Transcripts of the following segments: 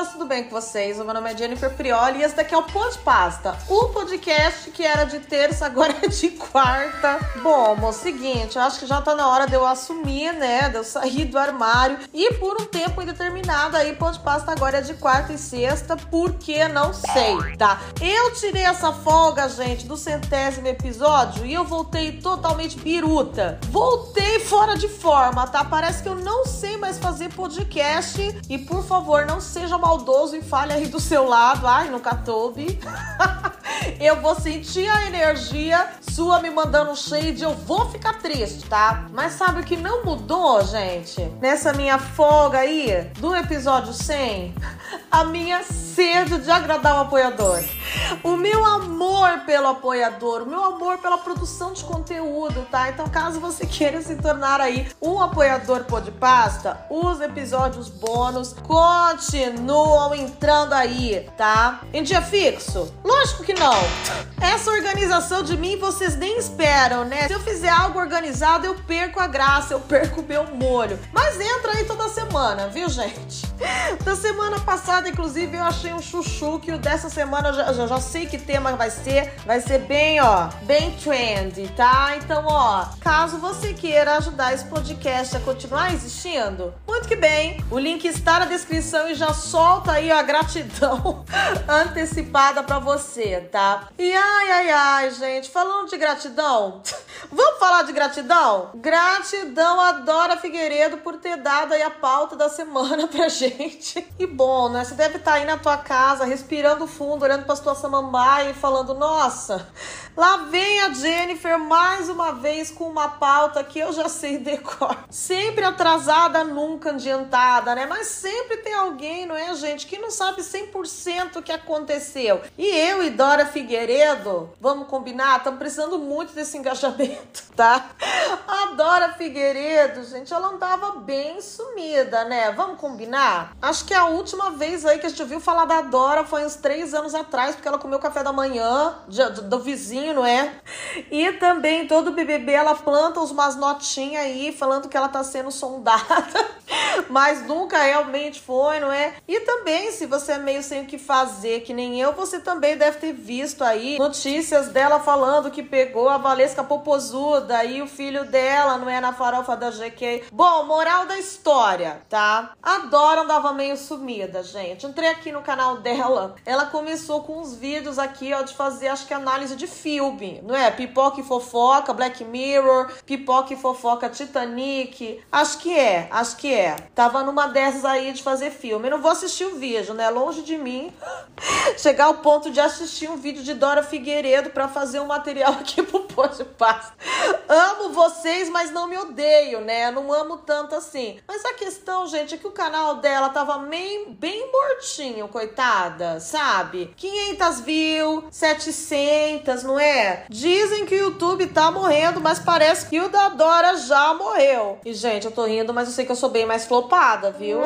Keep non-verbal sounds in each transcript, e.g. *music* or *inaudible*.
pessoas, tudo bem com vocês? O meu nome é Jennifer Prioli e esse daqui é o Pod Pasta, o podcast que era de terça, *laughs* agora é de quarta. Bom, o seguinte, eu acho que já tá na hora de eu assumir, né? De eu sair do armário e por um tempo indeterminado aí, Pod Pasta agora é de quarta e sexta, porque não sei, tá? Eu tirei essa folga, gente, do centésimo episódio e eu voltei totalmente biruta. Voltei fora de forma, tá? Parece que eu não sei mais fazer podcast e por favor, não seja maldoso e fale aí do seu lado. Ai, nunca toube. *laughs* eu vou sentir a energia sua me mandando um shade, eu vou ficar triste, tá? Mas sabe o que não mudou, gente? Nessa minha folga aí, do episódio 100, *laughs* a minha sede de agradar o apoiador. O meu amor pelo apoiador, o meu amor pela produção de conteúdo, tá? Então, caso você queira se tornar aí um apoiador pasta, os episódios bônus continuam entrando aí, tá? Em dia fixo? Lógico que não. Essa organização de mim vocês nem esperam, né? Se eu fizer algo organizado, eu perco a graça, eu perco o meu molho. Mas entra aí toda semana, viu, gente? Da semana passada, inclusive, eu achei um chuchu que o dessa semana eu já, já, já sei que tema vai ser. Vai ser bem, ó, bem trendy, tá? Então, ó, caso você queira ajudar esse podcast a continuar existindo, muito que bem. O link está na descrição e já solta aí a gratidão *laughs* antecipada para você, tá? E ai, ai, ai, gente, falando de gratidão, *laughs* vamos falar de gratidão? Gratidão a Dora Figueiredo por ter dado aí a pauta da semana *laughs* pra gente. E bom, né? Você deve estar tá aí na tua casa, respirando fundo, olhando pra tua samambaia e falando: nossa, lá vem a Jennifer mais uma vez com uma pauta que eu já sei decor. Sempre atrasada, nunca adiantada, né? Mas sempre tem alguém, não é, gente, que não sabe 100% o que aconteceu. E eu e Dora Figueiredo, vamos combinar? Estamos precisando muito desse engajamento, *laughs* tá? A Dora Figueiredo, gente, ela andava bem sumida, né? Vamos combinar? Acho que a última vez aí que a gente ouviu falar da Dora foi uns três anos atrás, porque ela comeu café da manhã do, do vizinho, não é? E também todo BBB ela planta umas notinhas aí falando que ela tá sendo sondada, *laughs* mas nunca realmente foi, não é? E também, se você é meio sem o que fazer, que nem eu, você também deve ter visto aí notícias dela falando que pegou a Valesca Popozuda e o filho dela, não é? Na farofa da GQ. Bom, moral da história, tá? A Dora andava meio sumida, gente. Entrei aqui no canal dela, ela começou com uns vídeos aqui, ó, de fazer, acho que análise de filme, não é? Pipoca e fofoca, Black Mirror, pipoca e fofoca Titanic. Acho que é, acho que é. Tava numa dessas aí de fazer filme. Eu não vou assistir o vídeo, né? Longe de mim *laughs* chegar ao ponto de assistir um vídeo de Dora Figueiredo para fazer um material aqui pro Pode Pasta. Amo vocês, mas não me odeio, né? Não amo tanto assim. Mas a questão, gente, é que o canal dela tava bem, bem mortinho, coitada, sabe? 500 views, 700, não é? Dizem que o YouTube tá morrendo, mas parece que o da Dora já morreu. E, gente, eu tô rindo, mas eu sei que eu sou bem mais flopada, viu?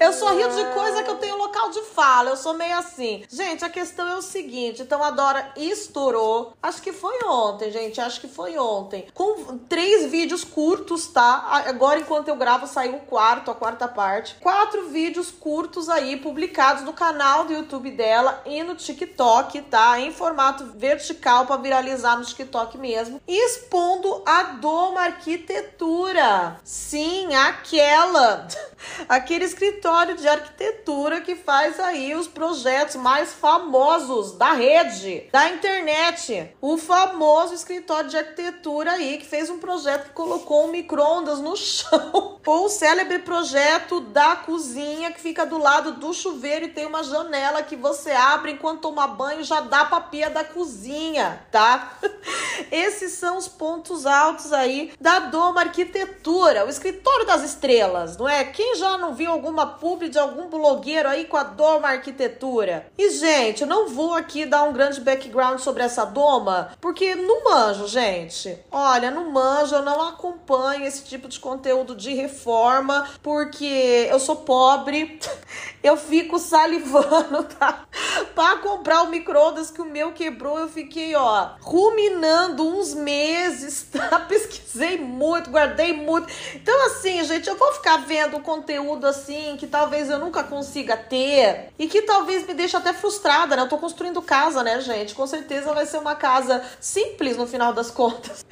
Eu sou rindo de coisa que eu tenho local de fala. Eu sou meio assim. Gente, a questão é o seguinte: então a Dora estourou. Acho que foi ontem, gente. Acho que foi ontem. Com três vídeos curtos, tá? Agora, enquanto eu gravo, saiu o quarto, a quarta parte. Quatro vídeos curtos aí publicados no canal do YouTube dela e no TikTok, tá? Em formato vertical para viralizar no TikTok mesmo. Expondo a Doma Arquitetura. Sim, aquela. *laughs* Aquele escritório de arquitetura que faz aí os projetos mais famosos da rede, da internet. O famoso escritório de arquitetura aí que fez um projeto que colocou um micro-ondas no *laughs* chão. Ou o célebre projeto da cozinha que fica do lado do chuveiro e tem uma janela que você abre enquanto toma banho já dá pra pia da cozinha, tá? *laughs* Esses são os pontos altos aí da Doma Arquitetura, o escritório das estrelas, não é? Quem já não viu alguma publi de algum blogueiro aí com a Doma Arquitetura? E, gente, eu não vou aqui dar um grande background sobre essa Doma, porque não manjo, gente. Olha, não manjo, eu não acompanho esse tipo de conteúdo de reforma, porque eu sou pobre, *laughs* eu fico salivando, *laughs* tá? Pra comprar o micro-ondas que o meu quebrou, eu fiquei, ó, ruminando uns meses, *laughs* tá? Pesquisei muito, guardei muito. Então, assim, gente, eu vou ficar vendo conteúdo assim que talvez eu nunca consiga ter e que talvez me deixe até frustrada, né? Eu tô construindo casa, né, gente? Com certeza vai ser uma casa simples no final das *laughs* contas.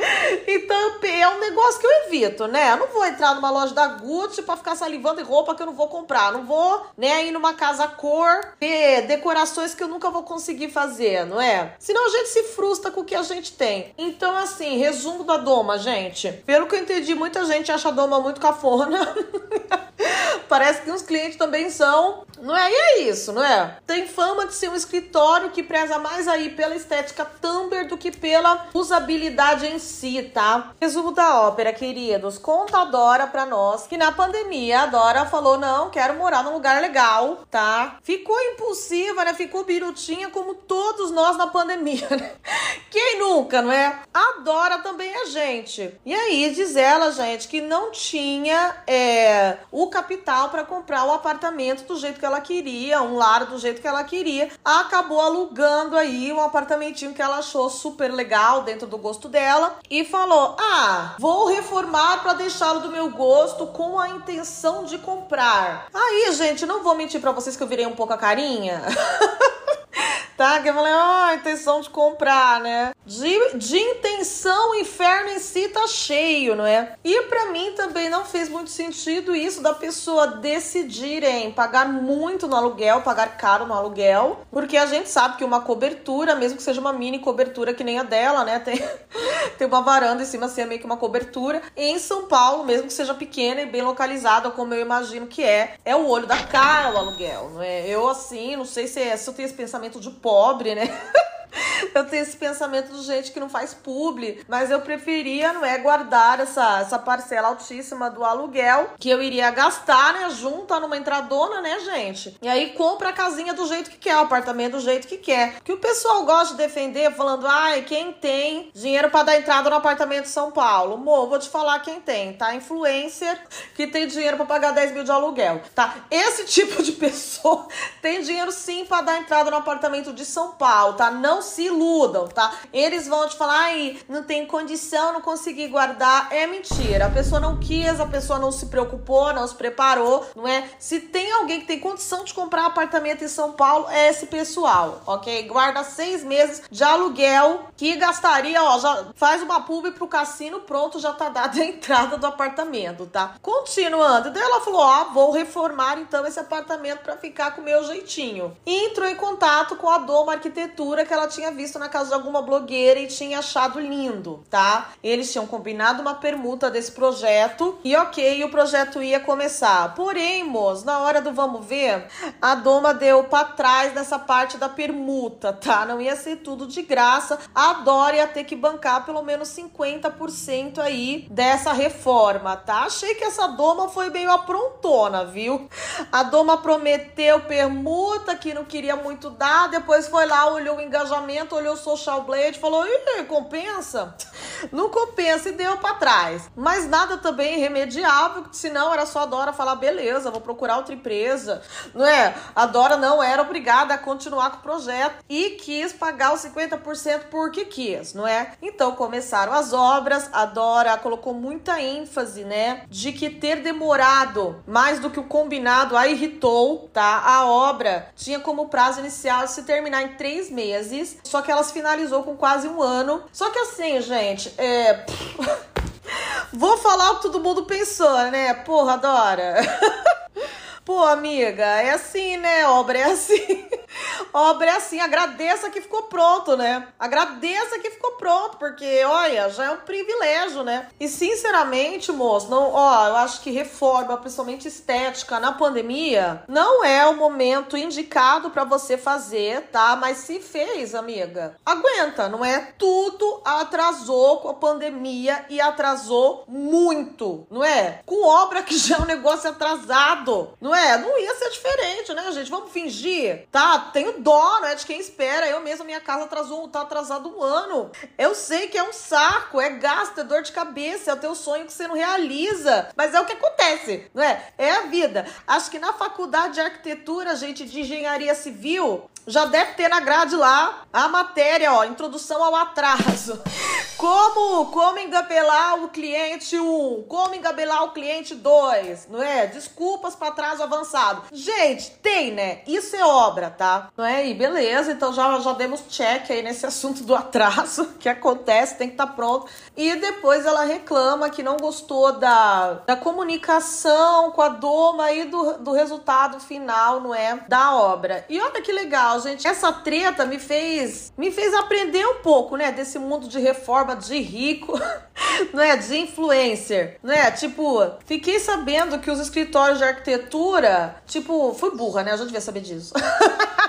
Então, é um negócio que eu evito, né? Eu não vou entrar numa loja da Gucci pra ficar salivando em roupa que eu não vou comprar. Não vou, né, ir numa casa cor, ver decorações que eu nunca vou conseguir fazer, não é? Senão a gente se frustra com o que a gente tem. Então, assim, resumo da Doma, gente. Pelo que eu entendi, muita gente acha a Doma muito cafona. *laughs* Parece que os clientes também são. Não é? E é isso, não é? Tem fama de ser um escritório que preza mais aí pela estética Tumblr do que pela usabilidade em si, tá? Resumo da ópera, queridos. Conta a Dora pra nós que na pandemia a Dora falou: não, quero morar num lugar legal, tá? Ficou impulsiva, né? Ficou birutinha como todos nós na pandemia, né? *laughs* Quem nunca, não é? A Dora também é gente. E aí, diz ela, gente, que não tinha é, o capital para comprar o apartamento do jeito que ela queria, um lar do jeito que ela queria. Acabou alugando aí um apartamentinho que ela achou super legal dentro do gosto dela e falou: "Ah, vou reformar para deixá-lo do meu gosto com a intenção de comprar". Aí, gente, não vou mentir para vocês que eu virei um pouco a carinha. *laughs* tá? Que eu falei, oh, intenção de comprar, né? De, de intenção, o inferno em si tá cheio, não é? E para mim também não fez muito sentido isso da pessoa decidirem pagar muito no aluguel, pagar caro no aluguel, porque a gente sabe que uma cobertura, mesmo que seja uma mini cobertura que nem a dela, né? *laughs* Tem, tem uma varanda em cima assim, é meio que uma cobertura. Em São Paulo, mesmo que seja pequena e bem localizada, como eu imagino que é, é o olho da cara o aluguel, não é? Eu assim, não sei se, é, se eu tenho esse pensamento de pobre, né? *laughs* *laughs* eu tenho esse pensamento de gente que não faz publi, mas eu preferia, não é, guardar essa, essa parcela altíssima do aluguel que eu iria gastar, né, junta numa entradona, né, gente? E aí compra a casinha do jeito que quer, o apartamento do jeito que quer. Que o pessoal gosta de defender falando, ai, quem tem dinheiro para dar entrada no apartamento de São Paulo? Mo, vou te falar quem tem, tá? Influencer que tem dinheiro para pagar 10 mil de aluguel, tá? Esse *laughs* tipo de pessoa tem dinheiro sim para dar entrada no apartamento de São Paulo, tá? Não se iludam, tá? Eles vão te falar, ai, não tem condição, não consegui guardar. É mentira. A pessoa não quis, a pessoa não se preocupou, não se preparou, não é? Se tem alguém que tem condição de comprar apartamento em São Paulo, é esse pessoal, ok? Guarda seis meses de aluguel que gastaria, ó, já faz uma pub pro cassino, pronto, já tá dada a entrada do apartamento, tá? Continuando, daí ela falou, ó, vou reformar então esse apartamento para ficar com o meu jeitinho. Entrou em contato com a Doma Arquitetura que ela tinha visto na casa de alguma blogueira e tinha achado lindo, tá? Eles tinham combinado uma permuta desse projeto e ok, o projeto ia começar. Porém, moço, na hora do vamos ver, a Doma deu para trás dessa parte da permuta, tá? Não ia ser tudo de graça. A Dora ia ter que bancar pelo menos 50% aí dessa reforma, tá? Achei que essa Doma foi meio aprontona, viu? A Doma prometeu permuta que não queria muito dar, depois foi lá, olhou o engajamento, olhou o social blade, falou: Ih, compensa? *laughs* Não compensa e deu para trás. Mas nada também irremediável, senão era só a Dora falar: beleza, vou procurar outra empresa. Não é? A Dora não era obrigada a continuar com o projeto e quis pagar os 50% porque quis, não é? Então começaram as obras, a Dora colocou muita ênfase, né, de que ter demorado mais do que o combinado a irritou, tá? A obra tinha como prazo inicial se terminar em três meses, só que ela se finalizou com quase um ano. Só que assim, gente, é. *laughs* Vou falar o que todo mundo pensou, né? Porra, Dora. *laughs* Pô, amiga, é assim, né? Obra é assim. *laughs* Obra é assim, agradeça que ficou pronto, né? Agradeça que ficou pronto, porque, olha, já é um privilégio, né? E sinceramente, moço, não, ó, eu acho que reforma, principalmente estética, na pandemia, não é o momento indicado para você fazer, tá? Mas se fez, amiga, aguenta, não é? Tudo atrasou com a pandemia e atrasou muito, não é? Com obra que já é um negócio atrasado, não é? Não ia ser diferente, né, gente? Vamos fingir, tá? tenho dó, né, de quem espera. Eu mesma, minha casa atrasou, tá atrasado um ano. Eu sei que é um saco, é gasto, é dor de cabeça, é o teu sonho que você não realiza. Mas é o que acontece, não é? É a vida. Acho que na faculdade de arquitetura, gente, de engenharia civil, já deve ter na grade lá a matéria, ó, introdução ao atraso. Como, como engabelar o cliente 1, como engabelar o cliente 2, não é? Desculpas para atraso avançado. Gente, tem, né? Isso é obra, tá? Não é? E beleza, então já, já demos check aí nesse *laughs* assunto do atraso que acontece, tem que estar tá pronto. E depois ela reclama que não gostou da, da comunicação com a doma e do, do resultado final, não é? Da obra. E olha que legal, gente. Essa treta me fez me fez aprender um pouco, né, desse mundo de reforma de rico, *laughs* não é, de influencer, não é? Tipo, fiquei sabendo que os escritórios de arquitetura, tipo, fui burra, né? Eu já devia saber disso. *laughs*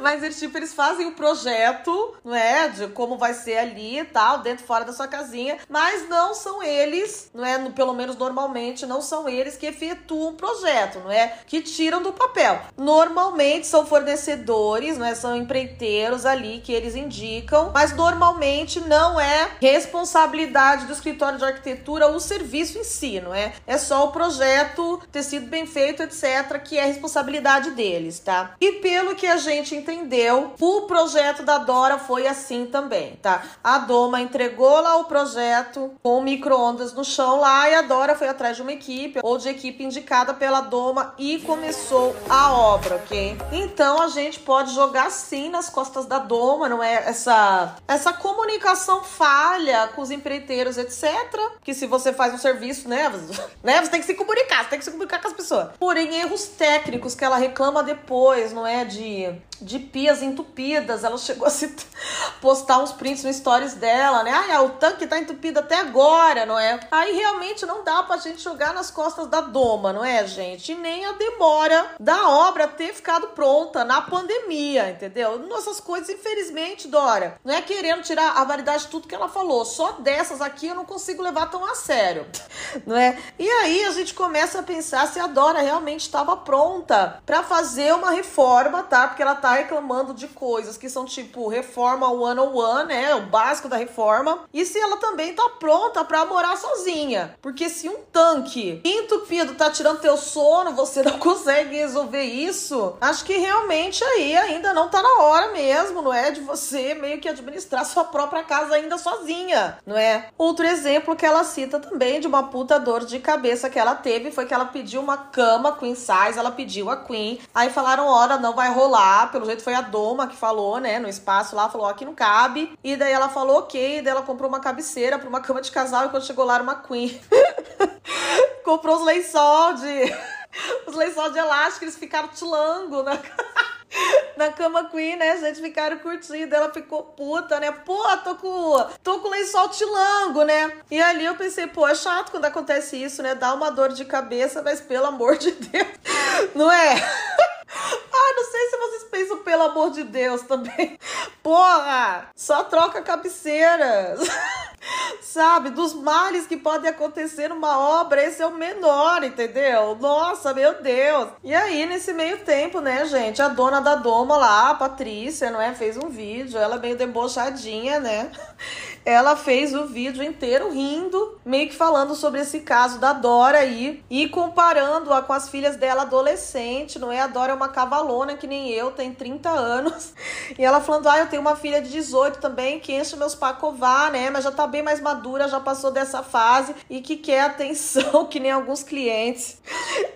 Mas eles, tipo, eles fazem o projeto, não é? De como vai ser ali e tal, dentro e fora da sua casinha. Mas não são eles, não é? Pelo menos normalmente, não são eles que efetuam o projeto, não é? Que tiram do papel. Normalmente são fornecedores, não é? São empreiteiros ali que eles indicam. Mas normalmente não é responsabilidade do escritório de arquitetura o serviço em si, não é? É só o projeto ter sido bem feito, etc., que é responsabilidade deles, tá? E pelo que a gente entendeu, o projeto da Dora foi assim também, tá? A Doma entregou lá o projeto com micro-ondas no chão lá e a Dora foi atrás de uma equipe ou de equipe indicada pela Doma e começou a obra, ok? Então a gente pode jogar sim nas costas da Doma, não é? Essa, essa comunicação falha com os empreiteiros, etc. Que se você faz um serviço, né? *laughs* né? Você tem que se comunicar, você tem que se comunicar com as pessoas. Porém, erros técnicos que ela reclama depois, não é? De de pias entupidas. Ela chegou a se *laughs* postar uns prints no stories dela, né? Ah, o tanque tá entupido até agora, não é? Aí realmente não dá pra gente jogar nas costas da doma, não é, gente? E nem a demora da obra ter ficado pronta na pandemia, entendeu? Nossas coisas, infelizmente, Dora, não é querendo tirar a validade de tudo que ela falou. Só dessas aqui eu não consigo levar tão a sério, *laughs* não é? E aí a gente começa a pensar se a Dora realmente estava pronta para fazer uma reforma, tá? Porque ela tá reclamando de coisas que são tipo reforma one on one, né? O básico da reforma. E se ela também tá pronta para morar sozinha. Porque se um tanque entupido tá tirando teu sono, você *laughs* não consegue resolver isso. Acho que realmente aí ainda não tá na hora mesmo, não é? De você meio que administrar sua própria casa ainda sozinha, não é? Outro exemplo que ela cita também de uma puta dor de cabeça que ela teve foi que ela pediu uma cama queen size, ela pediu a queen. Aí falaram, ora, não vai rolar, pelo jeito foi a Doma que falou, né, no espaço lá, falou, aqui não cabe. E daí ela falou, ok, daí ela comprou uma cabeceira para uma *laughs* cama de casal e quando chegou lá era uma queen. *laughs* comprou os lençol de... *laughs* os lençol de elástico, eles ficaram tilango na... na cama queen, né? Gente ficaram curtindo. Ela ficou puta, né? Pô, tô com, tô com lençol tilango, né? E ali eu pensei, pô, é chato quando acontece isso, né? Dá uma dor de cabeça, mas pelo amor de Deus, não é? Ai, não sei se vocês pensam, pelo amor de Deus, também. *laughs* Porra, só troca cabeceiras. *laughs* Sabe, dos males que podem acontecer numa obra, esse é o menor, entendeu? Nossa, meu Deus. E aí, nesse meio tempo, né, gente, a dona da doma lá, a Patrícia, não é? Fez um vídeo, ela meio debochadinha, né? *laughs* ela fez o vídeo inteiro rindo, meio que falando sobre esse caso da Dora aí e comparando-a com as filhas dela adolescente, não é? A Dora é uma cavalona que nem eu, tem 30 anos. *laughs* E ela falando: "Ah, eu tenho uma filha de 18 também que enche meus pacová, né? Mas já tá bem mais madura, já passou dessa fase e que quer atenção *laughs* que nem alguns clientes".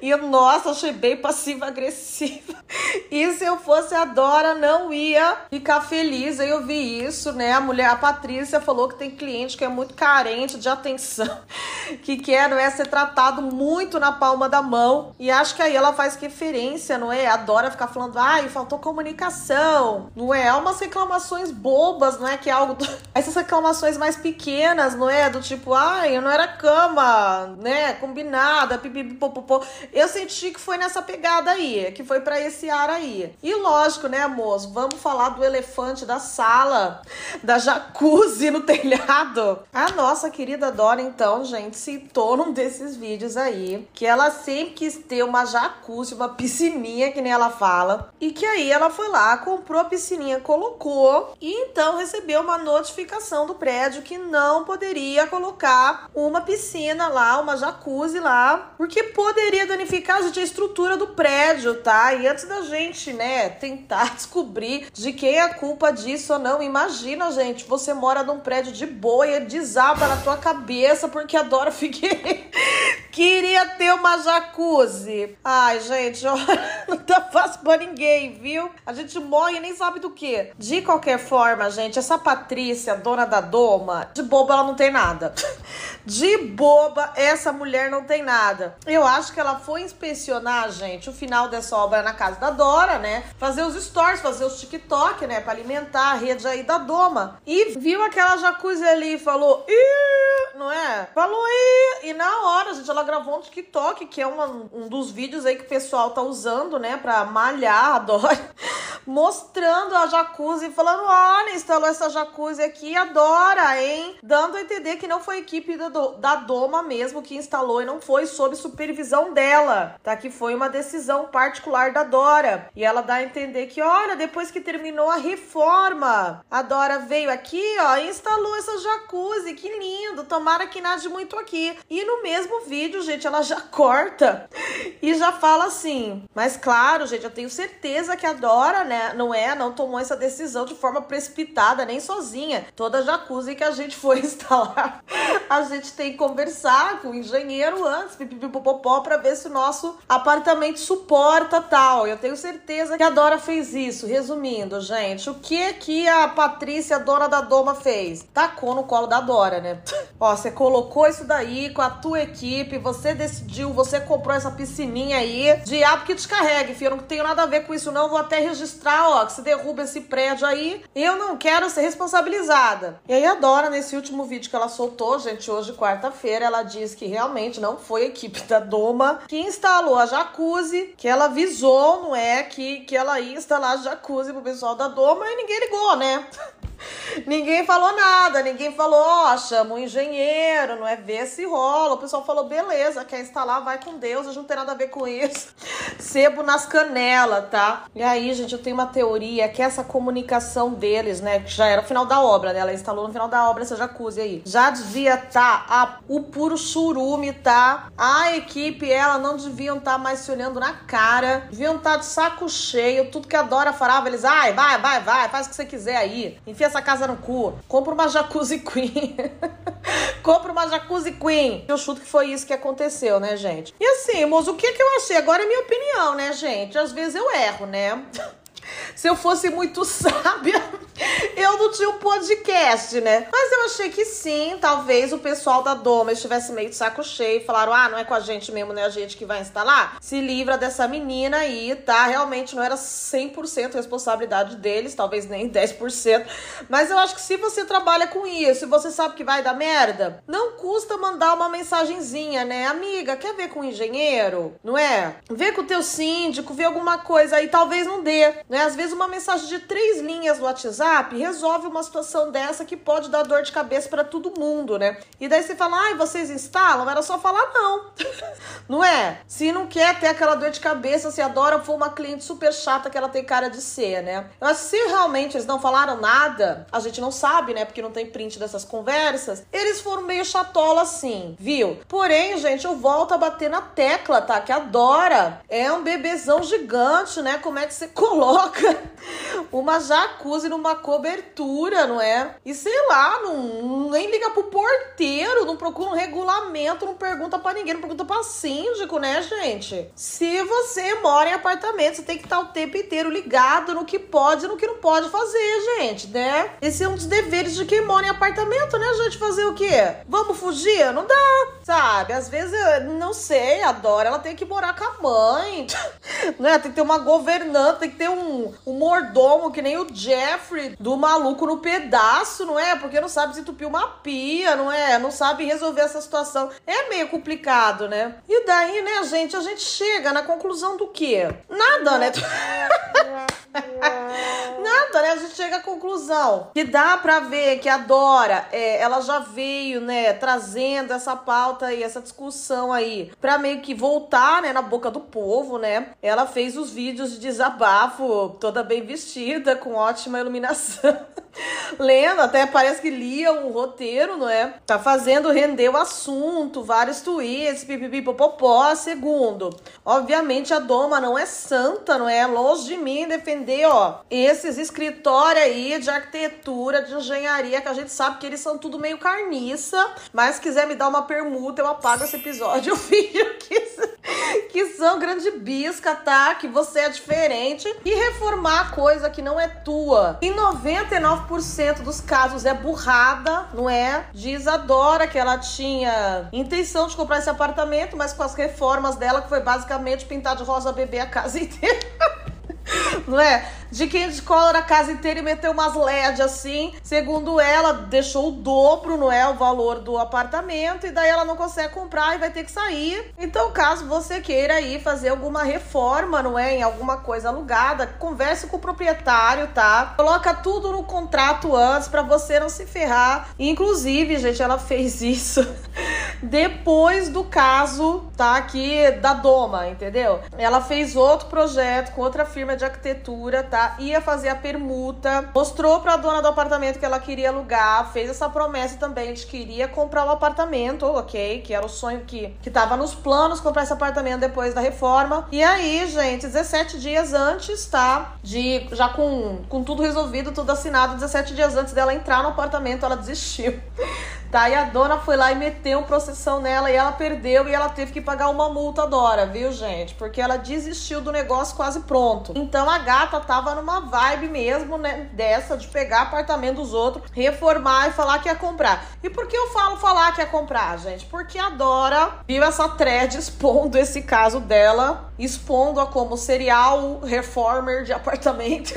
E eu, nossa, achei bem passiva agressiva. *laughs* E se eu fosse a Dora, não ia ficar feliz. Aí eu vi isso, né? A mulher, a Patrícia falou falou que tem cliente que é muito carente de atenção, *laughs* que quer não é, ser tratado muito na palma da mão. E acho que aí ela faz referência, não é? Adora ficar falando, ai, faltou comunicação, não é? Há umas reclamações bobas, não é? Que é algo. Do... *laughs* Essas reclamações mais pequenas, não é? Do tipo, ai, não era cama, né? Combinada, pipipipopopô. Eu senti que foi nessa pegada aí, que foi para esse ar aí. E lógico, né, moço? Vamos falar do elefante da sala, da jacuzzi no telhado. A nossa querida Dora, então, gente, citou num desses vídeos aí que ela sempre quis ter uma jacuzzi, uma piscininha, que nem ela fala. E que aí ela foi lá, comprou a piscininha, colocou e então recebeu uma notificação do prédio que não poderia colocar uma piscina lá, uma jacuzzi lá, porque poderia danificar, gente, a estrutura do prédio, tá? E antes da gente, né, tentar *laughs* descobrir de quem é a culpa disso ou não, imagina, gente, você mora num prédio de boia, desaba na tua cabeça porque a Figueiredo *laughs* queria ter uma jacuzzi. Ai, gente, *laughs* não tá fácil pra ninguém, viu? A gente morre e nem sabe do que. De qualquer forma, gente, essa Patrícia, dona da Doma, de boba ela não tem nada. *laughs* De boba, essa mulher não tem nada. Eu acho que ela foi inspecionar, gente, o final dessa obra na casa da Dora, né? Fazer os stories, fazer os TikTok, né? Pra alimentar a rede aí da Doma. E viu aquela jacuzzi ali e falou: Ih, não é? Falou Ih! E na hora, gente, ela gravou um TikTok, que é uma, um dos vídeos aí que o pessoal tá usando, né? Pra malhar Dora. *laughs* Mostrando a jacuzzi, falando: olha, instalou essa jacuzzi aqui, adora, hein? Dando a entender que não foi a equipe da da Doma mesmo que instalou e não foi sob supervisão dela, tá? Que foi uma decisão particular da Dora. E ela dá a entender que, olha, depois que terminou a reforma, a Dora veio aqui, ó, e instalou essa jacuzzi, que lindo, tomara que nade muito aqui. E no mesmo vídeo, gente, ela já *laughs* corta e já fala assim, mas claro, gente, eu tenho certeza que a Dora, né, não é, não tomou essa decisão de forma precipitada, nem sozinha. Toda jacuzzi que a gente foi *laughs* instalar, a gente tem que conversar com o engenheiro antes, pipipipopopó, para ver se o nosso apartamento suporta tal. Eu tenho certeza que a Dora fez isso. Resumindo, gente, o que que a Patrícia, dona da Doma, fez? Tacou no colo da Dora, né? *laughs* Ó, você colocou isso daí com a tua equipe, você decidiu, você comprou essa piscininha aí. Diabo que te carregue, filho. Eu não tenho nada a ver com isso, não. Vou até registrar, ó, que se derruba esse prédio aí. Eu não quero ser responsabilizada. E aí a Dora, nesse último vídeo que ela soltou, gente, hoje quarta-feira, ela diz que realmente não foi a equipe da Doma que instalou a jacuzzi, que ela avisou, não é, que, que ela ia instalar a jacuzzi pro pessoal da Doma e ninguém ligou, né? *laughs* Ninguém falou nada, ninguém falou, ó, oh, chama um engenheiro, não é ver se rola. O pessoal falou, beleza, quer instalar, vai com Deus, a gente não tem nada a ver com isso. *laughs* Sebo nas canelas, tá? E aí, gente, eu tenho uma teoria que essa comunicação deles, né, que já era o final da obra, né? Ela instalou no final da obra essa jacuzzi aí. Já devia tá o puro churume, tá? A equipe, ela não deviam estar tá mais se olhando na cara, deviam estar tá de saco cheio, tudo que a Dora eles, ai, vai, vai, vai, faz o que você quiser aí. Enfia essa casa no cu. Compra uma jacuzzi queen. *laughs* Compra uma jacuzzi queen. Eu chuto que foi isso que aconteceu, né, gente? E assim, moço, o que, que eu achei? Agora é minha opinião, né, gente? Às vezes eu erro, né? *laughs* Se eu fosse muito *laughs* sábia, eu não tinha um podcast, né? Mas eu achei que sim, talvez o pessoal da Doma estivesse meio de saco cheio e falaram: ah, não é com a gente mesmo, não é a gente que vai instalar? Se livra dessa menina aí, tá? Realmente não era 100% responsabilidade deles, talvez nem 10%. Mas eu acho que se você trabalha com isso e você sabe que vai dar merda, não custa mandar uma mensagenzinha, né? Amiga, quer ver com o engenheiro? Não é? Vê com o teu síndico, vê alguma coisa aí, talvez não dê, né? Às vezes uma mensagem de três linhas no WhatsApp resolve uma situação dessa que pode dar dor de cabeça para todo mundo, né? E daí você fala, ai, vocês instalam? Era só falar não. *laughs* não é? Se não quer ter aquela dor de cabeça, se adora for uma cliente super chata que ela tem cara de ser, né? Mas se realmente eles não falaram nada, a gente não sabe, né? Porque não tem print dessas conversas. Eles foram meio chatola assim, viu? Porém, gente, eu volto a bater na tecla, tá? Que adora. É um bebezão gigante, né? Como é que você *laughs* coloca uma jacuzzi numa cobertura, não é? E sei lá, não, nem liga pro porteiro, não procura um regulamento, não pergunta para ninguém, não pergunta pra síndico, né, gente? Se você mora em apartamento, você tem que estar o tempo inteiro ligado no que pode e no que não pode fazer, gente, né? Esse é um dos deveres de quem mora em apartamento, né, gente? Fazer o quê? Vamos fugir? Não dá, sabe? Às vezes, eu não sei, a Dora, ela tem que morar com a mãe, *laughs* né? Tem que ter uma governanta, tem que ter um, um mordomo que nem o Jeffrey do maluco no pedaço, não é? Porque não sabe se entupir uma pia, não é? Não sabe resolver essa situação. É meio complicado, né? E daí, né, gente, a gente chega na conclusão do quê? Nada, né? *laughs* Nada, né? A gente chega à conclusão que dá pra ver que a Dora, é, ela já veio, né, trazendo essa pauta e essa discussão aí pra meio que voltar, né, na boca do povo, né? Ela fez os vídeos de desabafo, toda bem vestida, com ótima iluminação. Lendo, até parece que lia um roteiro, não é? Tá fazendo render o assunto, vários tweets, pipipi, popopó. Segundo, obviamente a Doma não é santa, não é? Longe de mim defender, ó, esses escritórios aí de arquitetura, de engenharia, que a gente sabe que eles são tudo meio carniça, mas se quiser me dar uma permuta, eu apago esse episódio, *laughs* eu finjo que, que são grande bisca, tá? Que você é diferente e reformar coisa que não é tua. Em 99% dos casos é burrada, não é? Diz a Dora que ela tinha intenção de comprar esse apartamento, mas com as reformas dela, que foi basicamente pintar de rosa bebê a casa *laughs* inteira. não é? De quem descolora a casa inteira e meteu umas LED assim. Segundo ela, deixou o dobro, não é? O valor do apartamento. E daí ela não consegue comprar e vai ter que sair. Então, caso você queira ir fazer alguma reforma, não é? Em alguma coisa alugada, converse com o proprietário, tá? Coloca tudo no contrato antes para você não se ferrar. Inclusive, gente, ela *laughs* fez isso depois do caso, tá? Aqui da Doma, entendeu? Ela fez outro projeto com outra firma de arquitetura, tá? Ia fazer a permuta, mostrou para a dona do apartamento que ela queria alugar, fez essa promessa também de que iria comprar o um apartamento, ok? Que era o sonho que, que tava nos planos comprar esse apartamento depois da reforma. E aí, gente, 17 dias antes, tá? De já com, com tudo resolvido, tudo assinado, 17 dias antes dela entrar no apartamento, ela desistiu. *laughs* Tá, e a dona foi lá e meteu uma processão nela e ela perdeu e ela teve que pagar uma multa Dora, viu, gente? Porque ela desistiu do negócio quase pronto. Então a gata tava numa vibe mesmo, né, dessa de pegar apartamento dos outros, reformar e falar que ia comprar. E por que eu falo falar que ia comprar, gente? Porque a Dora viu essa thread expondo esse caso dela, expondo-a como serial reformer de *laughs* apartamento,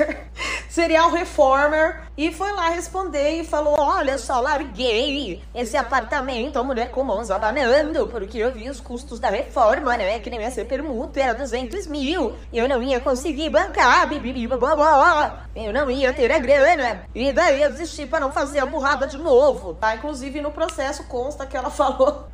serial reformer, e foi lá responder e falou: Olha só, larguei esse apartamento, a mulher com mãos abanando, porque eu vi os custos da reforma, né? Que nem ia ser permuta, era 200 mil. Eu não ia conseguir bancar, bibibi, blá, Eu não ia ter a grana. E daí eu desisti pra não fazer a burrada de novo. Tá? Inclusive no processo consta que ela *laughs* falou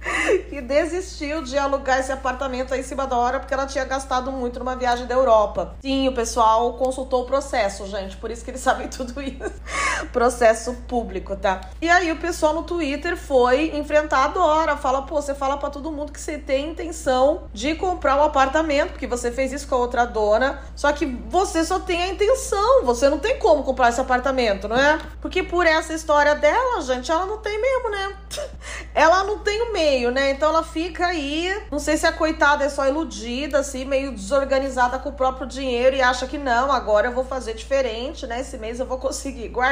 que desistiu de alugar esse apartamento aí em cima da hora porque ela tinha gastado muito numa viagem da Europa. Sim, o pessoal consultou o processo, gente. Por isso que eles sabem *laughs* tudo isso. Processo público, tá? E aí o pessoal no Twitter foi enfrentar a Dora. Fala, pô, você fala para todo mundo que você tem intenção de comprar um apartamento, porque você fez isso com a outra dona. Só que você só tem a intenção, você não tem como comprar esse apartamento, não é? Porque por essa história dela, gente, ela não tem mesmo, né? *laughs* ela não tem o meio, né? Então ela fica aí, não sei se a coitada é só iludida, assim, meio desorganizada com o próprio dinheiro e acha que não, agora eu vou fazer diferente, né? Esse mês eu vou conseguir guardar.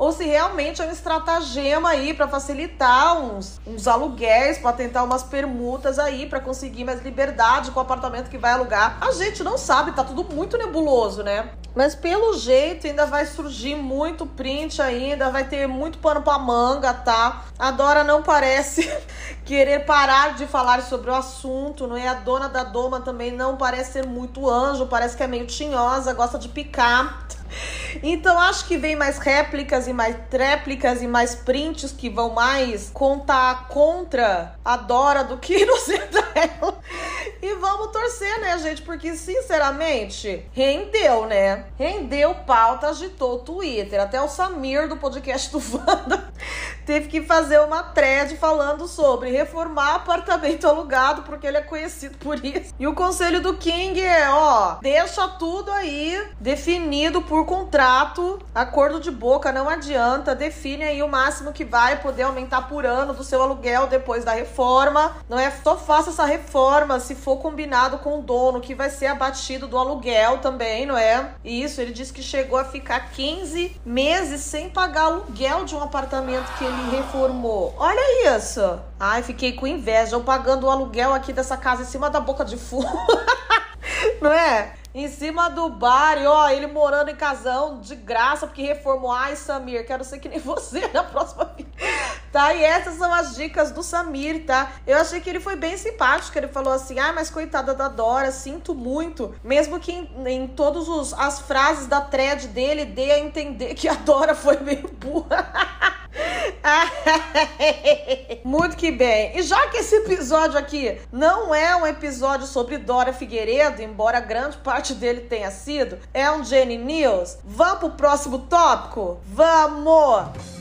Ou se realmente é um estratagema aí para facilitar uns, uns aluguéis, para tentar umas permutas aí, para conseguir mais liberdade com o apartamento que vai alugar. A gente não sabe, tá tudo muito nebuloso, né? Mas pelo jeito ainda vai surgir muito print ainda, vai ter muito pano pra manga, tá? A Dora não parece *laughs* querer parar de falar sobre o assunto, não é? A dona da doma também não parece ser muito anjo, parece que é meio tinhosa, gosta de picar. Então acho que vem mais réplicas e mais tréplicas e mais prints que vão mais contar contra a Dora do que *laughs* inocenta ela. E vamos torcer, né, gente? Porque, sinceramente, rendeu, né? Rendeu pauta, agitou o Twitter. Até o Samir do podcast do Wanda teve que fazer uma thread falando sobre reformar apartamento *laughs* alugado, porque ele é conhecido por isso. E o conselho do King é, ó, deixa tudo aí definido por contrato, acordo de boca, não adianta, define aí o máximo que vai poder aumentar por ano do seu aluguel depois da reforma. Não é só faça essa reforma se for combinado com o dono, que vai ser abatido do aluguel também, não é? Isso, ele disse que chegou a ficar 15 meses sem pagar aluguel de um apartamento que ele reformou. Olha isso. Ai, fiquei com inveja. Eu pagando o aluguel aqui dessa casa em cima da boca de fogo. *laughs* Não é? Em cima do bar, e ó, ele morando em casão de graça, porque reformou. Ai, Samir, quero ser que nem você *laughs* na próxima vida. Tá? E essas são as dicas do Samir, tá? Eu achei que ele foi bem simpático. Ele falou assim: ah, mas coitada da Dora, sinto muito. Mesmo que em, em todas as frases da thread dele dê a entender que a Dora foi meio burra. *laughs* muito que bem. E já que esse episódio aqui não é um episódio sobre Dora Figueiredo, embora grande parte dele tenha sido, é um Jenny News, vamos pro próximo tópico? Vamos!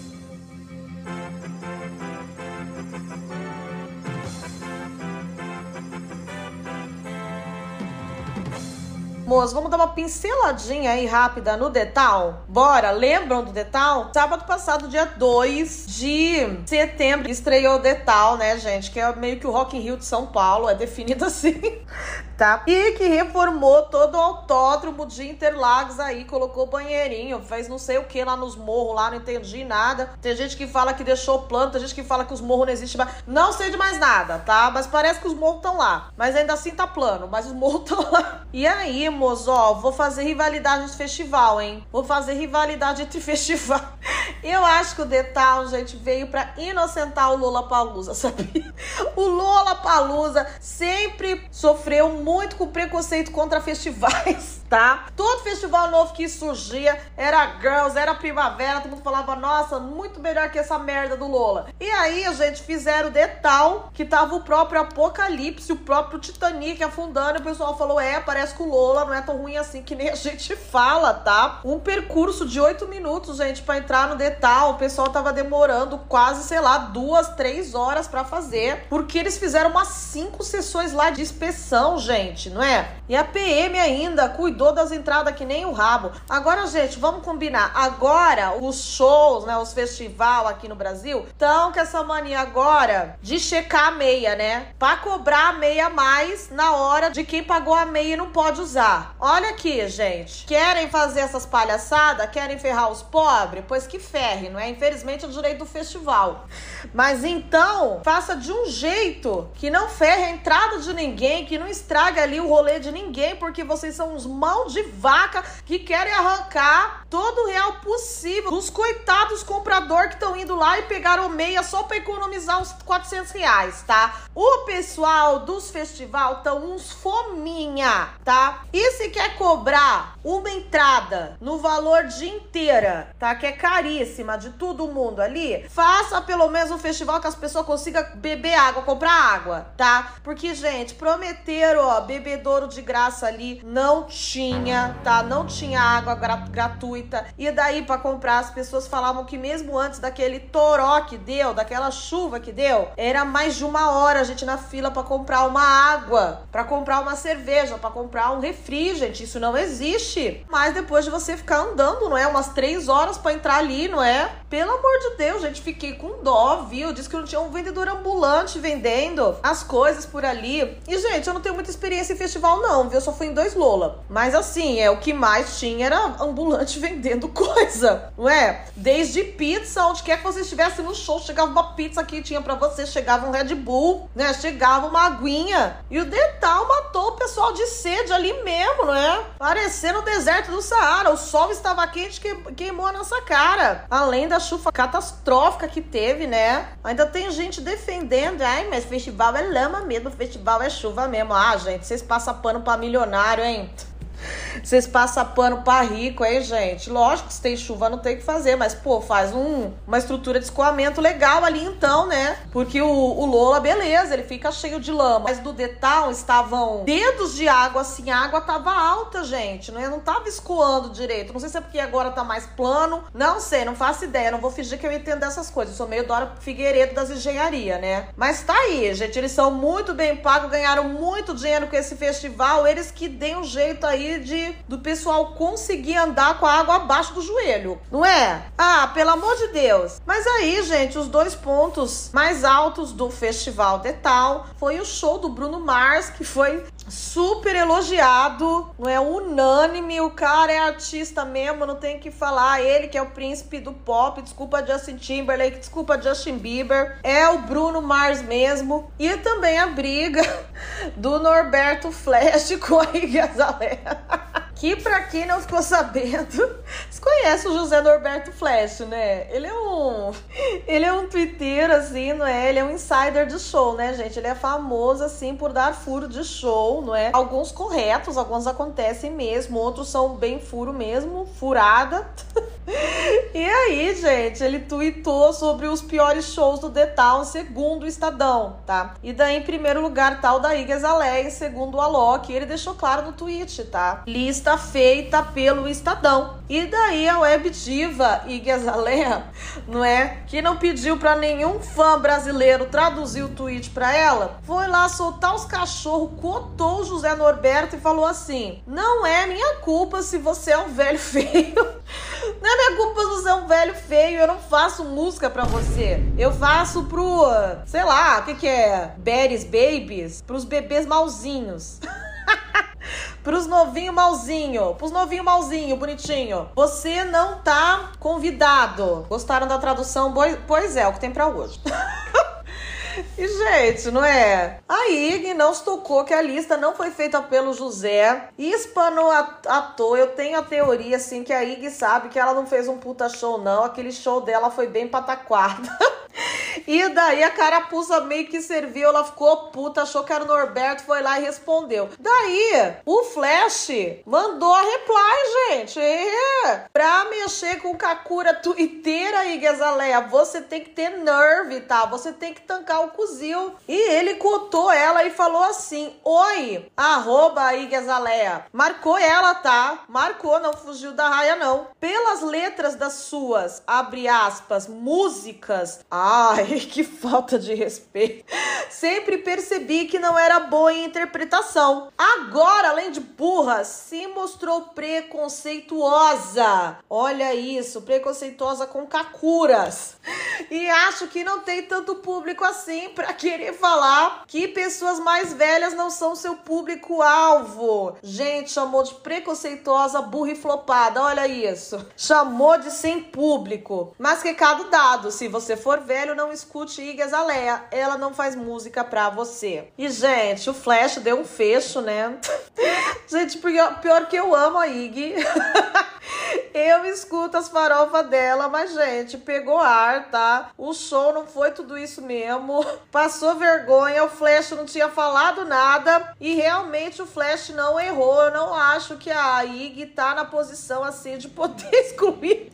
Moço, vamos dar uma pinceladinha aí rápida no Detal? Bora, lembram do Detal? Sábado passado, dia 2 de setembro, estreou o Detal, né, gente? Que é meio que o Rock in Rio de São Paulo, é definido *laughs* assim tá? E que reformou todo o autódromo de Interlagos aí, colocou banheirinho, fez não sei o que lá nos morros, lá não entendi nada. Tem gente que fala que deixou planta, tem gente que fala que os morros não existem mais. Não sei de mais nada, tá? Mas parece que os morros estão lá. Mas ainda assim tá plano, mas os morros *laughs* estão lá. E aí, moço, ó, vou fazer rivalidade de festival, hein? Vou fazer rivalidade entre *laughs* festival. Eu acho que o Detal, gente, veio para inocentar o Lola Palusa, *laughs* sabia? O Lola Palusa sempre sofreu muito muito com preconceito contra festivais, tá? Todo festival novo que surgia era Girls, era Primavera, todo mundo falava, nossa, muito melhor que essa merda do Lola. E aí a gente fizeram de tal que tava o próprio Apocalipse, o próprio Titanic afundando, e o pessoal falou, é, parece que o Lola não é tão ruim assim que nem a gente *laughs* fala, tá? Um percurso de oito minutos, gente, para entrar no detal, o pessoal tava demorando quase, sei lá, duas, três horas para fazer, porque eles fizeram umas cinco sessões lá de inspeção, gente gente, não é? E a PM ainda cuidou das entradas que nem o rabo. Agora, gente, vamos combinar. Agora, os shows, né, os festival aqui no Brasil, estão com essa mania agora de checar a meia, né? Pra cobrar a meia mais na hora de quem pagou a meia e não pode usar. Olha aqui, gente. Querem fazer essas palhaçadas? Querem ferrar os pobres? Pois que ferre, não é? Infelizmente é o direito do festival. Mas então, faça de um jeito que não ferre a entrada de ninguém, que não estrague ali o rolê de ninguém, porque vocês são uns mão de vaca que querem arrancar todo o real possível dos coitados comprador que estão indo lá e pegaram meia só para economizar uns 400 reais, tá? O pessoal dos festival estão uns fominha, tá? E se quer cobrar uma entrada no valor de inteira, tá? Que é caríssima de todo mundo ali, faça pelo menos um festival que as pessoas consigam beber água, comprar água, tá? Porque, gente, prometeram, ó, bebedouro de graça ali, não tinha, tá? Não tinha água gra gratuita. E daí para comprar, as pessoas falavam que mesmo antes daquele toró que deu, daquela chuva que deu, era mais de uma hora a gente na fila para comprar uma água, para comprar uma cerveja, para comprar um refri, gente. Isso não existe. Mas depois de você ficar andando, não é? Umas três horas para entrar ali, não é? Pelo amor de Deus, gente, fiquei com dó, viu? Diz que não tinha um vendedor ambulante vendendo as coisas por ali. E, gente, eu não tenho muita experiência em festival, não, viu? Eu só fui em dois Lola. Mas, assim, é o que mais tinha era ambulante *laughs* vendendo coisa, não é? Desde pizza, onde quer que você estivesse no show, chegava uma pizza que tinha para você, chegava um Red Bull, né? Chegava uma aguinha. E o Detal matou o pessoal de sede ali mesmo, não é? Parecendo o deserto do Saara. O sol estava quente que queimou a nossa cara. Além da chuva catastrófica que teve, né? Ainda tem gente defendendo. Ai, mas festival é lama mesmo, festival é chuva mesmo. Ah, gente, vocês passam pano pra milionário, hein? Vocês passam pano pra rico, hein, gente? Lógico que se tem chuva não tem que fazer, mas, pô, faz um, uma estrutura de escoamento legal ali então, né? Porque o, o Lola, beleza, ele fica cheio de lama. Mas do Detal estavam dedos de água, assim, a água tava alta, gente. Não, não tava escoando direito. Não sei se é porque agora tá mais plano. Não sei, não faço ideia. Não vou fingir que eu entendo dessas coisas. Eu sou meio Dora Figueiredo das engenharia, né? Mas tá aí, gente. Eles são muito bem pagos, ganharam muito dinheiro com esse festival. Eles que deem um jeito aí de do pessoal conseguir andar com a água abaixo do joelho, não é? Ah, pelo amor de Deus. Mas aí, gente, os dois pontos mais altos do festival de tal foi o show do Bruno Mars, que foi super elogiado, não é unânime, o cara é artista mesmo, não tem que falar, ele que é o príncipe do pop, desculpa Justin Timberlake, desculpa Justin Bieber, é o Bruno Mars mesmo, e também a briga *laughs* do Norberto Flash com a Igazalera. *laughs* que para quem não ficou sabendo, *laughs* conhece o José Norberto Flash, né? Ele é um *laughs* ele é um twitteiro assim, não é? Ele é um insider de show, né, gente? Ele é famoso assim por dar furo de show, não é? Alguns corretos, alguns acontecem mesmo, outros são bem furo mesmo, furada. *laughs* E aí, gente, ele tweetou sobre os piores shows do Town, segundo o Estadão, tá? E daí, em primeiro lugar, tal da Iggy Azalea, segundo o Alok, ele deixou claro no tweet, tá? Lista feita pelo Estadão. E daí a web diva Iggy *laughs* não é? Que não pediu para nenhum fã brasileiro traduzir o tweet para ela, foi lá soltar os cachorros, cotou o José Norberto e falou assim: "Não é minha culpa se você é um velho *laughs* feio. Não é minha culpa se você é um velho feio, eu não faço música para você. Eu faço pro, sei lá, o que que é? Berries Babies, pros bebês malzinhos." *laughs* *laughs* Pros novinho malzinho, pros novinho malzinho, bonitinho. Você não tá convidado. Gostaram da tradução? Pois é, o que tem para hoje. *laughs* E, gente, não é? A IG não se tocou que a lista não foi feita pelo José. E espanou à toa. Eu tenho a teoria, assim, que a IG sabe que ela não fez um puta show, não. Aquele show dela foi bem pataquada. *laughs* E daí a carapuça meio que serviu, ela ficou puta, achou que era o Norberto, foi lá e respondeu. Daí, o Flash mandou a reply, gente. É, pra mexer com Kakura tuiteira aí, Gezaleia, você tem que ter nerve, tá? Você tem que tancar o cozil. E ele cotou ela e falou assim: Oi, arroba aí, Gezaleia. Marcou ela, tá? Marcou, não fugiu da raia, não. Pelas letras das suas, abre aspas, músicas. Ai, que falta de respeito. Sempre percebi que não era boa em interpretação. Agora, além de burra, se mostrou preconceituosa. Olha isso, preconceituosa com Kakuras. E acho que não tem tanto público assim para querer falar que pessoas mais velhas não são seu público-alvo. Gente, chamou de preconceituosa, burra e flopada. Olha isso. Chamou de sem público. Mas recado dado: se você for velho, não escute Iggy Azalea. Ela não faz música pra você. E, gente, o Flash deu um fecho, né? *laughs* gente, pior, pior que eu amo a Iggy. *laughs* eu escuto as farofas dela, mas, gente, pegou ar, tá? O show não foi tudo isso mesmo. *laughs* Passou vergonha, o Flash não tinha falado nada. E realmente o Flash não errou. Eu não acho que a Iggy tá na posição assim de poder *laughs* excluir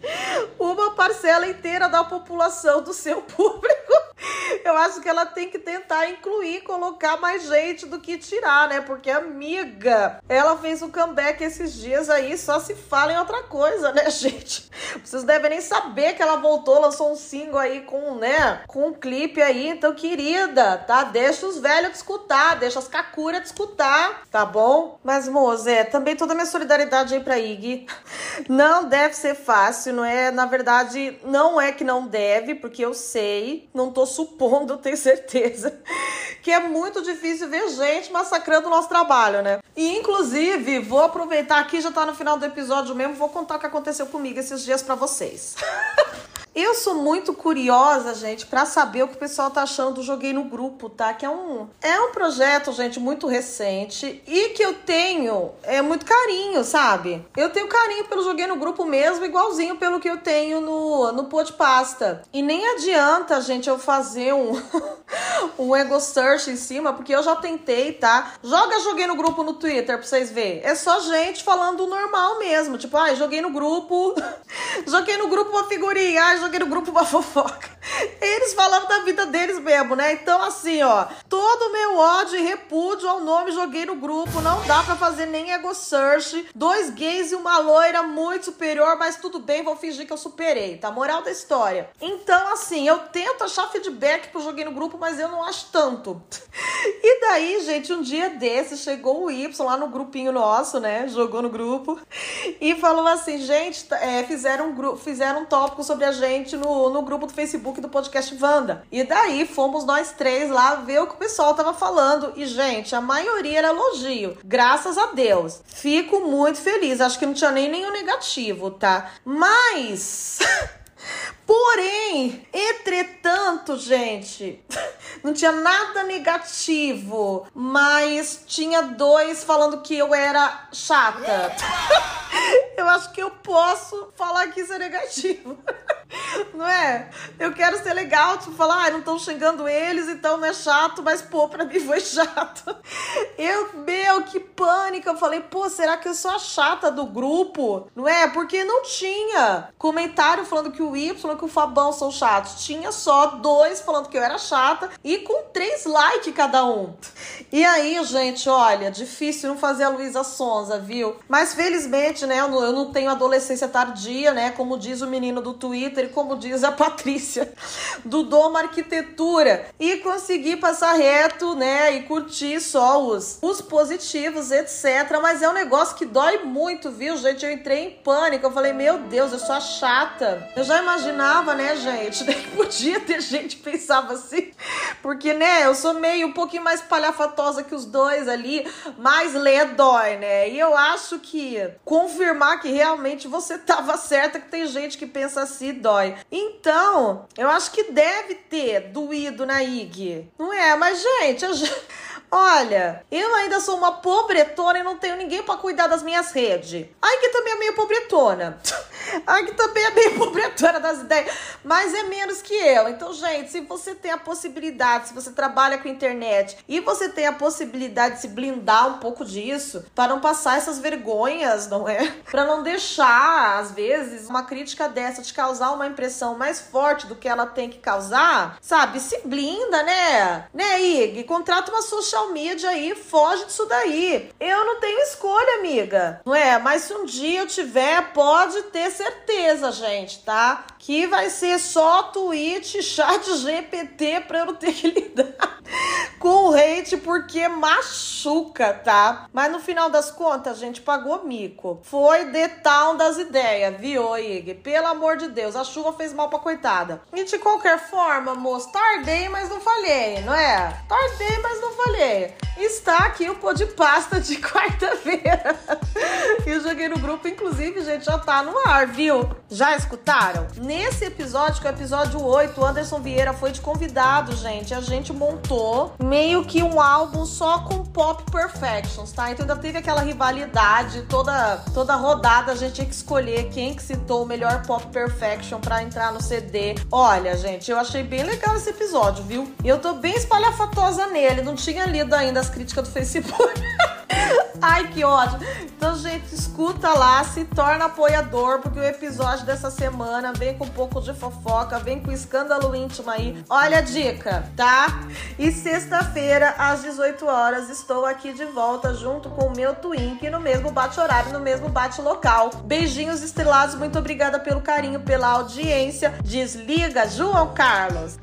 uma parcela inteira da população do seu público. *laughs* Eu acho que ela tem que tentar incluir, colocar mais gente do que tirar, né? Porque amiga, ela fez um comeback esses dias aí, só se fala em outra coisa, né, *laughs* gente? Vocês devem nem saber que ela voltou, lançou um single aí com, né, com um clipe aí. Então, querida, tá? Deixa os velhos de escutar, deixa as kakuras de escutar, tá bom? Mas, moça, é, também toda a minha solidariedade aí pra Iggy. *laughs* Não deve ser fácil, não é? Na verdade, não é que não deve, porque eu sei, não tô supondo, tenho certeza, que é muito difícil ver gente massacrando o nosso trabalho, né? E inclusive, vou aproveitar aqui, já tá no final do episódio mesmo, vou contar o que aconteceu comigo esses dias para vocês. *laughs* Eu sou muito curiosa, gente, para saber o que o pessoal tá achando do Joguei no Grupo, tá? Que é um, é um projeto, gente, muito recente e que eu tenho é muito carinho, sabe? Eu tenho carinho pelo Joguei no Grupo mesmo, igualzinho pelo que eu tenho no, no Pô de Pasta. E nem adianta, gente, eu fazer um, *laughs* um ego search em cima, porque eu já tentei, tá? Joga Joguei no Grupo no Twitter pra vocês verem. É só gente falando normal mesmo. Tipo, ai, ah, joguei no grupo, *laughs* joguei no grupo uma figurinha, ai, joguei no grupo uma fofoca. Eles falando da vida deles mesmo, né? Então, assim, ó, todo meu ódio e repúdio ao nome joguei no grupo. Não dá para fazer nem ego search. Dois gays e uma loira muito superior, mas tudo bem, vou fingir que eu superei, tá? Moral da história. Então, assim, eu tento achar feedback pro joguei no grupo, mas eu não acho tanto. *laughs* E daí, gente, um dia desse chegou o Y lá no grupinho nosso, né? Jogou no grupo e falou assim: gente, é, fizeram, um fizeram um tópico sobre a gente gente no, no grupo do Facebook do podcast Vanda. E daí fomos nós três lá ver o que o pessoal tava falando. E, gente, a maioria era elogio. Graças a Deus. Fico muito feliz. Acho que não tinha nem nenhum negativo, tá? Mas. *laughs* Porém, entretanto, tanto, gente. *laughs* Não tinha nada negativo, mas tinha dois falando que eu era chata. *laughs* eu acho que eu posso falar que isso é negativo. Não é? Eu quero ser legal, tipo, falar, ah, não estão xingando eles, então não é chato, mas pô, pra mim foi chato. Eu, meu, que pânico. Eu falei, pô, será que eu sou a chata do grupo? Não é? Porque não tinha comentário falando que o Y que o Fabão são chatos. Tinha só dois falando que eu era chata e com três likes cada um. E aí, gente, olha, difícil não fazer a Luísa Sonza, viu? Mas felizmente, né, eu não tenho adolescência tardia, né? Como diz o menino do Twitter e como diz a Patrícia do Doma Arquitetura. E consegui passar reto, né? E curtir só os, os positivos, etc. Mas é um negócio que dói muito, viu, gente? Eu entrei em pânico. Eu falei, meu Deus, eu sou a chata. Eu já imaginava, né, gente? *laughs* Podia ter gente que pensava assim. Porque, né, eu sou meio um pouquinho mais palhafatosa que os dois ali. Mas ler dói, né? E eu acho que confirmar que realmente você tava certa, que tem gente que pensa assim, dói. Então, eu acho que deve ter doído na IG. Não é? Mas, gente, eu. Olha, eu ainda sou uma pobretona e não tenho ninguém para cuidar das minhas redes. Ai, que também é meio pobretona. *laughs* Ai, que também é meio pobretona das ideias. Mas é menos que eu. Então, gente, se você tem a possibilidade, se você trabalha com internet e você tem a possibilidade de se blindar um pouco disso, para não passar essas vergonhas, não é? *laughs* Para não deixar, às vezes, uma crítica dessa te causar uma impressão mais forte do que ela tem que causar, sabe? Se blinda, né? Né, Ig? Contrata uma social social media aí, foge disso daí. Eu não tenho escolha, amiga. Não é? Mas se um dia eu tiver, pode ter certeza, gente, tá? Que vai ser só tweet, chat GPT pra eu não ter que *laughs* lidar com o hate, porque machuca, tá? Mas no final das contas, a gente pagou mico. Foi detal das ideias, viu, Ig? Pelo amor de Deus, a chuva fez mal pra coitada. E de qualquer forma, moço, tardei, mas não falhei, não é? Tardei, mas não falhei está aqui o pô de pasta de *laughs* quarta-feira. eu joguei no grupo, inclusive, gente, já tá no ar, viu? Já escutaram? Nesse episódio, que é o episódio 8, o Anderson Vieira foi de convidado, gente. A gente montou meio que um álbum só com pop perfections, tá? Então ainda teve aquela rivalidade, toda toda rodada a gente tinha que escolher quem que citou o melhor pop perfection para entrar no CD. Olha, gente, eu achei bem legal esse episódio, viu? E eu tô bem espalhafatosa nele, não tinha lido ainda as críticas do Facebook. *laughs* *laughs* Ai, que ódio. Então, gente, escuta lá, se torna apoiador, porque o episódio dessa semana vem com um pouco de fofoca, vem com escândalo íntimo aí. Olha a dica, tá? E sexta-feira, às 18 horas, estou aqui de volta junto com o meu Twink no mesmo bate-horário, no mesmo bate-local. Beijinhos estrelados, muito obrigada pelo carinho, pela audiência. Desliga, João Carlos.